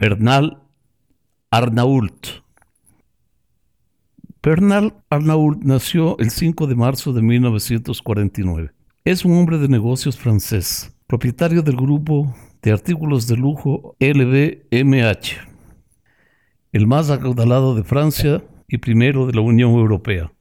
Bernal Arnault. Bernal Arnault nació el 5 de marzo de 1949. Es un hombre de negocios francés, propietario del grupo de artículos de lujo LVMH, el más acaudalado de Francia y primero de la Unión Europea.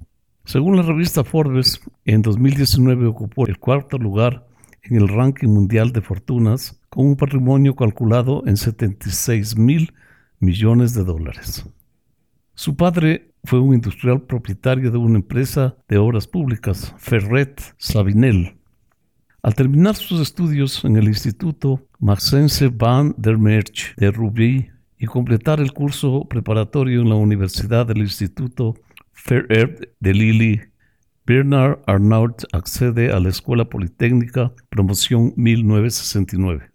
Según la revista Forbes, en 2019 ocupó el cuarto lugar en el ranking mundial de fortunas con un patrimonio calculado en 76 mil millones de dólares. Su padre fue un industrial propietario de una empresa de obras públicas, Ferret Sabinel. Al terminar sus estudios en el Instituto Maxence van der Merch de Rubí y completar el curso preparatorio en la Universidad del Instituto Ferret de Lille, Bernard Arnault accede a la Escuela Politécnica Promoción 1969.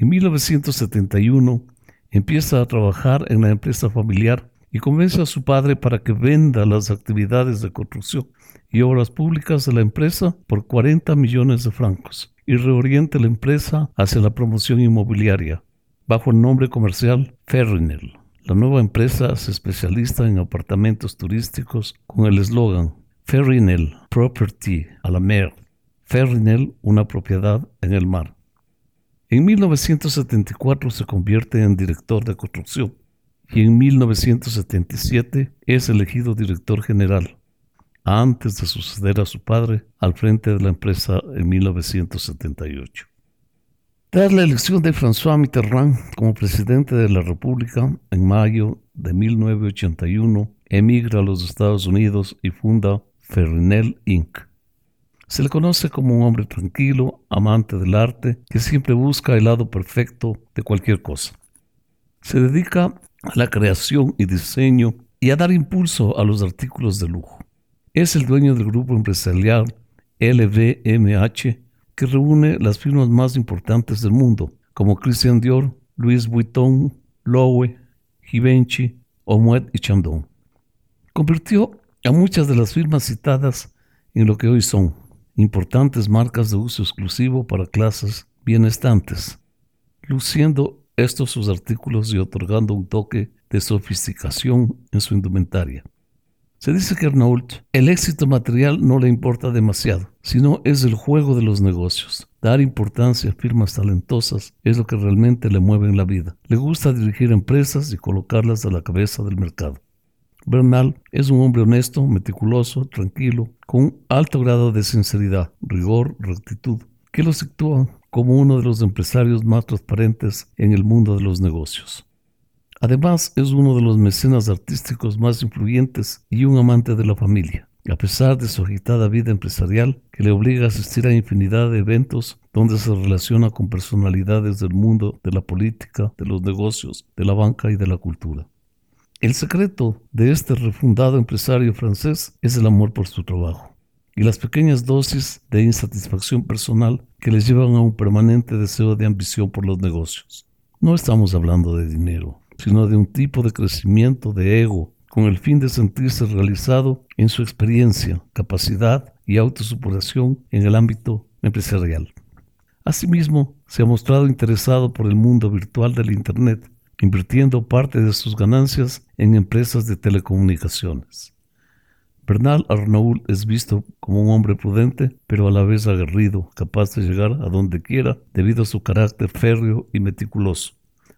En 1971 empieza a trabajar en la empresa familiar y convence a su padre para que venda las actividades de construcción y obras públicas de la empresa por 40 millones de francos y reoriente la empresa hacia la promoción inmobiliaria bajo el nombre comercial Ferrinel. La nueva empresa se especializa en apartamentos turísticos con el eslogan Ferrinel Property a la mer. Ferrinel, una propiedad en el mar. En 1974 se convierte en director de construcción y en 1977 es elegido director general, antes de suceder a su padre al frente de la empresa en 1978. Tras la elección de François Mitterrand como presidente de la República en mayo de 1981, emigra a los Estados Unidos y funda Ferrinel Inc. Se le conoce como un hombre tranquilo, amante del arte, que siempre busca el lado perfecto de cualquier cosa. Se dedica a la creación y diseño y a dar impulso a los artículos de lujo. Es el dueño del grupo empresarial LVMH, que reúne las firmas más importantes del mundo, como Christian Dior, Louis Vuitton, Loewe, Givenchy, Moet y Chandon. Convirtió a muchas de las firmas citadas en lo que hoy son importantes marcas de uso exclusivo para clases bienestantes, luciendo estos sus artículos y otorgando un toque de sofisticación en su indumentaria. Se dice que Arnault el éxito material no le importa demasiado, sino es el juego de los negocios. Dar importancia a firmas talentosas es lo que realmente le mueve en la vida. Le gusta dirigir empresas y colocarlas a la cabeza del mercado. Bernal es un hombre honesto, meticuloso, tranquilo, con alto grado de sinceridad, rigor, rectitud, que lo sitúa como uno de los empresarios más transparentes en el mundo de los negocios. Además, es uno de los mecenas artísticos más influyentes y un amante de la familia, a pesar de su agitada vida empresarial que le obliga a asistir a infinidad de eventos donde se relaciona con personalidades del mundo de la política, de los negocios, de la banca y de la cultura. El secreto de este refundado empresario francés es el amor por su trabajo y las pequeñas dosis de insatisfacción personal que les llevan a un permanente deseo de ambición por los negocios. No estamos hablando de dinero, sino de un tipo de crecimiento de ego con el fin de sentirse realizado en su experiencia, capacidad y autosuperación en el ámbito empresarial. Asimismo, se ha mostrado interesado por el mundo virtual del Internet invirtiendo parte de sus ganancias en empresas de telecomunicaciones. Bernal Arnault es visto como un hombre prudente, pero a la vez aguerrido, capaz de llegar a donde quiera debido a su carácter férreo y meticuloso.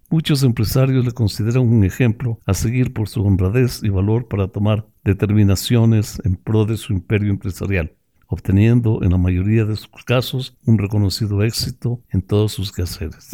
Muchos empresarios le consideran un ejemplo a seguir por su honradez y valor para tomar determinaciones en pro de su imperio empresarial, obteniendo en la mayoría de sus casos un reconocido éxito en todos sus quehaceres.